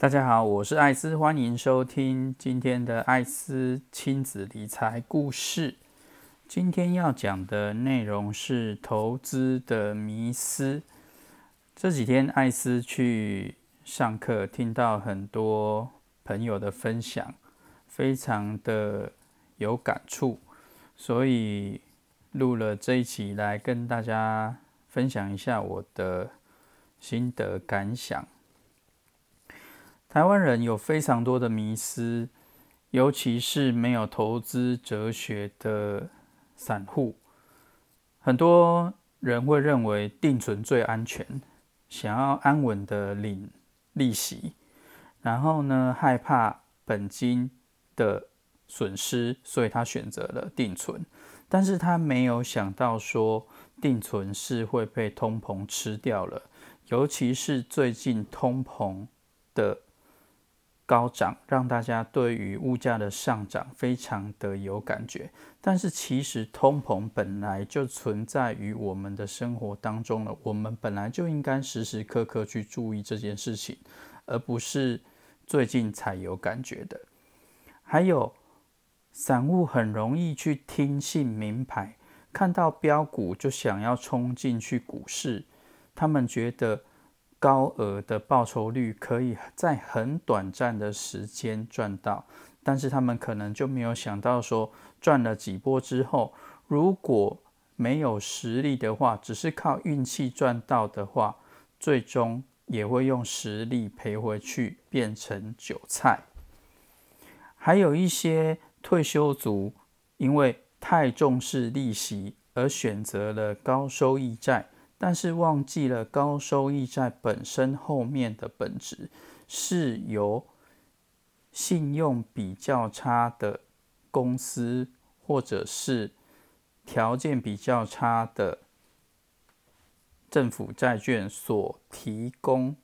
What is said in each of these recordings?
大家好，我是艾斯，欢迎收听今天的艾斯亲子理财故事。今天要讲的内容是投资的迷思。这几天艾斯去上课，听到很多朋友的分享，非常的有感触，所以录了这一期来跟大家分享一下我的心得感想。台湾人有非常多的迷思，尤其是没有投资哲学的散户，很多人会认为定存最安全，想要安稳的领利息，然后呢害怕本金的损失，所以他选择了定存，但是他没有想到说定存是会被通膨吃掉了，尤其是最近通膨的。高涨让大家对于物价的上涨非常的有感觉，但是其实通膨本来就存在于我们的生活当中了，我们本来就应该时时刻刻去注意这件事情，而不是最近才有感觉的。还有，散户很容易去听信名牌，看到标股就想要冲进去股市，他们觉得。高额的报酬率可以在很短暂的时间赚到，但是他们可能就没有想到说，赚了几波之后，如果没有实力的话，只是靠运气赚到的话，最终也会用实力赔回去，变成韭菜。还有一些退休族，因为太重视利息，而选择了高收益债。但是忘记了高收益债本身后面的本质是由信用比较差的公司或者是条件比较差的政府债券所提供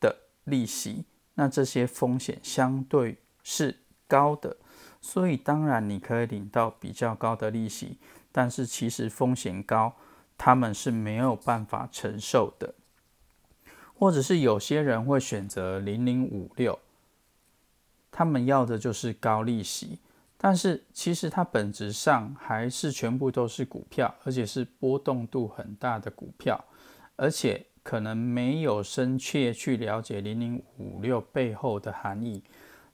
的利息，那这些风险相对是高的，所以当然你可以领到比较高的利息，但是其实风险高。他们是没有办法承受的，或者是有些人会选择零零五六，他们要的就是高利息，但是其实它本质上还是全部都是股票，而且是波动度很大的股票，而且可能没有深切去了解零零五六背后的含义，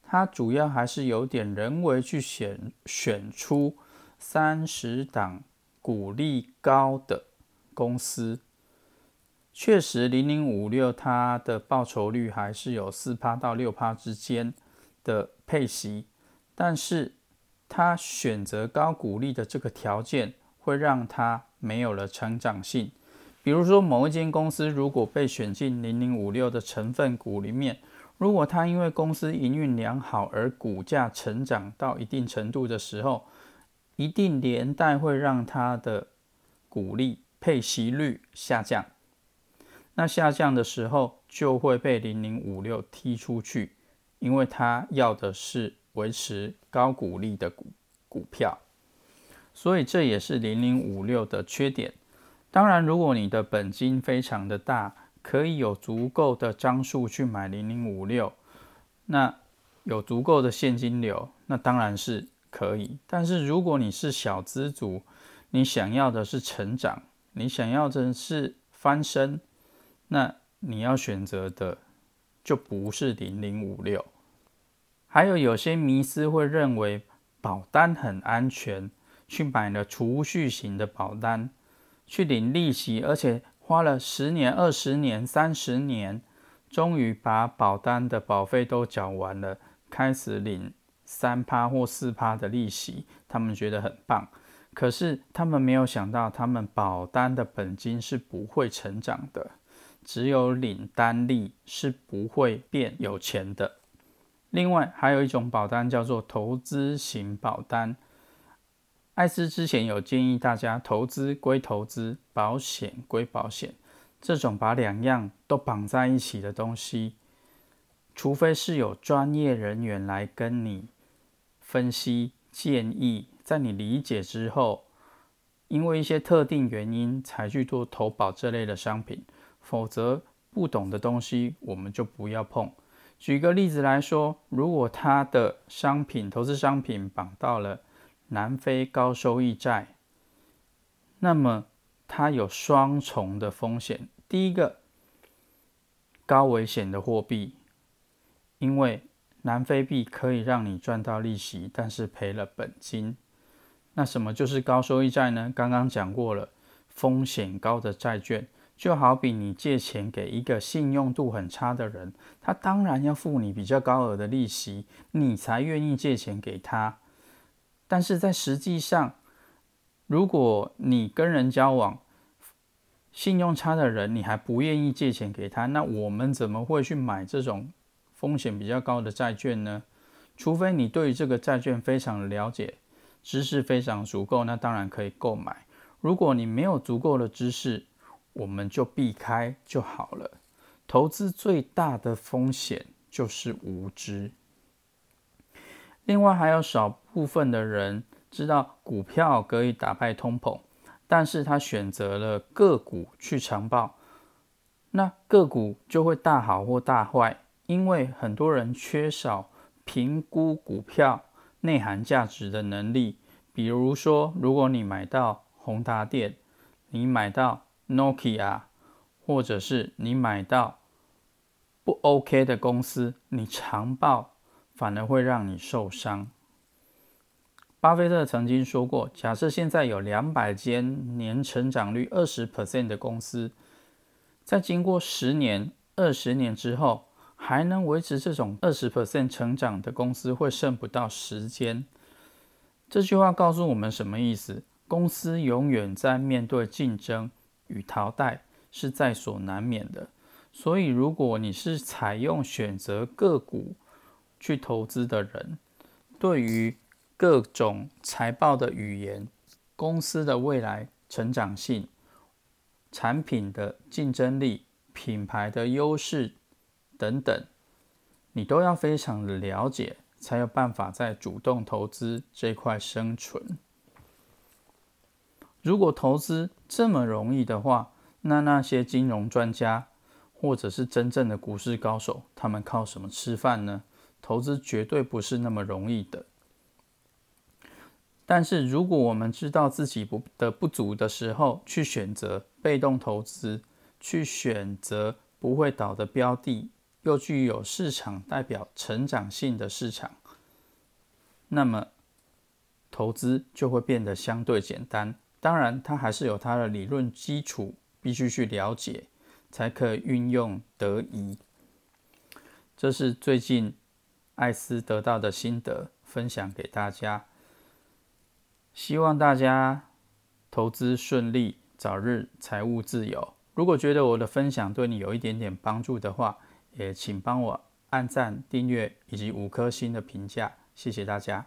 它主要还是有点人为去选选出三十档股利高的。公司确实，零零五六它的报酬率还是有四趴到六趴之间的配息，但是它选择高股利的这个条件会让它没有了成长性。比如说，某一间公司如果被选进零零五六的成分股里面，如果它因为公司营运良好而股价成长到一定程度的时候，一定连带会让它的股利。配息率下降，那下降的时候就会被零零五六踢出去，因为它要的是维持高股利的股股票，所以这也是零零五六的缺点。当然，如果你的本金非常的大，可以有足够的张数去买零零五六，那有足够的现金流，那当然是可以。但是如果你是小资族，你想要的是成长。你想要的是翻身，那你要选择的就不是零零五六。还有有些迷思会认为保单很安全，去买了储蓄型的保单，去领利息，而且花了十年、二十年、三十年，终于把保单的保费都缴完了，开始领三趴或四趴的利息，他们觉得很棒。可是他们没有想到，他们保单的本金是不会成长的，只有领单利是不会变有钱的。另外还有一种保单叫做投资型保单，艾斯之前有建议大家，投资归投资，保险归保险，这种把两样都绑在一起的东西，除非是有专业人员来跟你分析建议。在你理解之后，因为一些特定原因才去做投保这类的商品，否则不懂的东西我们就不要碰。举个例子来说，如果他的商品投资商品绑到了南非高收益债，那么它有双重的风险。第一个，高危险的货币，因为南非币可以让你赚到利息，但是赔了本金。那什么就是高收益债呢？刚刚讲过了，风险高的债券。就好比你借钱给一个信用度很差的人，他当然要付你比较高额的利息，你才愿意借钱给他。但是在实际上，如果你跟人交往，信用差的人，你还不愿意借钱给他，那我们怎么会去买这种风险比较高的债券呢？除非你对于这个债券非常了解，知识非常足够，那当然可以购买。如果你没有足够的知识，我们就避开就好了。投资最大的风险就是无知。另外，还有少部分的人知道股票可以打败通膨，但是他选择了个股去长报，那个股就会大好或大坏，因为很多人缺少评估股票内涵价值的能力。比如说，如果你买到宏达电，你买到。Nokia，或者是你买到不 OK 的公司，你长报反而会让你受伤。巴菲特曾经说过，假设现在有两百间年成长率二十 percent 的公司，在经过十年、二十年之后，还能维持这种二十 percent 成长的公司，会剩不到时间。这句话告诉我们什么意思？公司永远在面对竞争。与淘汰是在所难免的，所以如果你是采用选择个股去投资的人，对于各种财报的语言、公司的未来成长性、产品的竞争力、品牌的优势等等，你都要非常的了解，才有办法在主动投资这块生存。如果投资这么容易的话，那那些金融专家或者是真正的股市高手，他们靠什么吃饭呢？投资绝对不是那么容易的。但是如果我们知道自己不的不足的时候，去选择被动投资，去选择不会倒的标的，又具有市场代表成长性的市场，那么投资就会变得相对简单。当然，它还是有它的理论基础，必须去了解，才可以运用得宜。这是最近艾斯得到的心得，分享给大家。希望大家投资顺利，早日财务自由。如果觉得我的分享对你有一点点帮助的话，也请帮我按赞、订阅以及五颗星的评价，谢谢大家。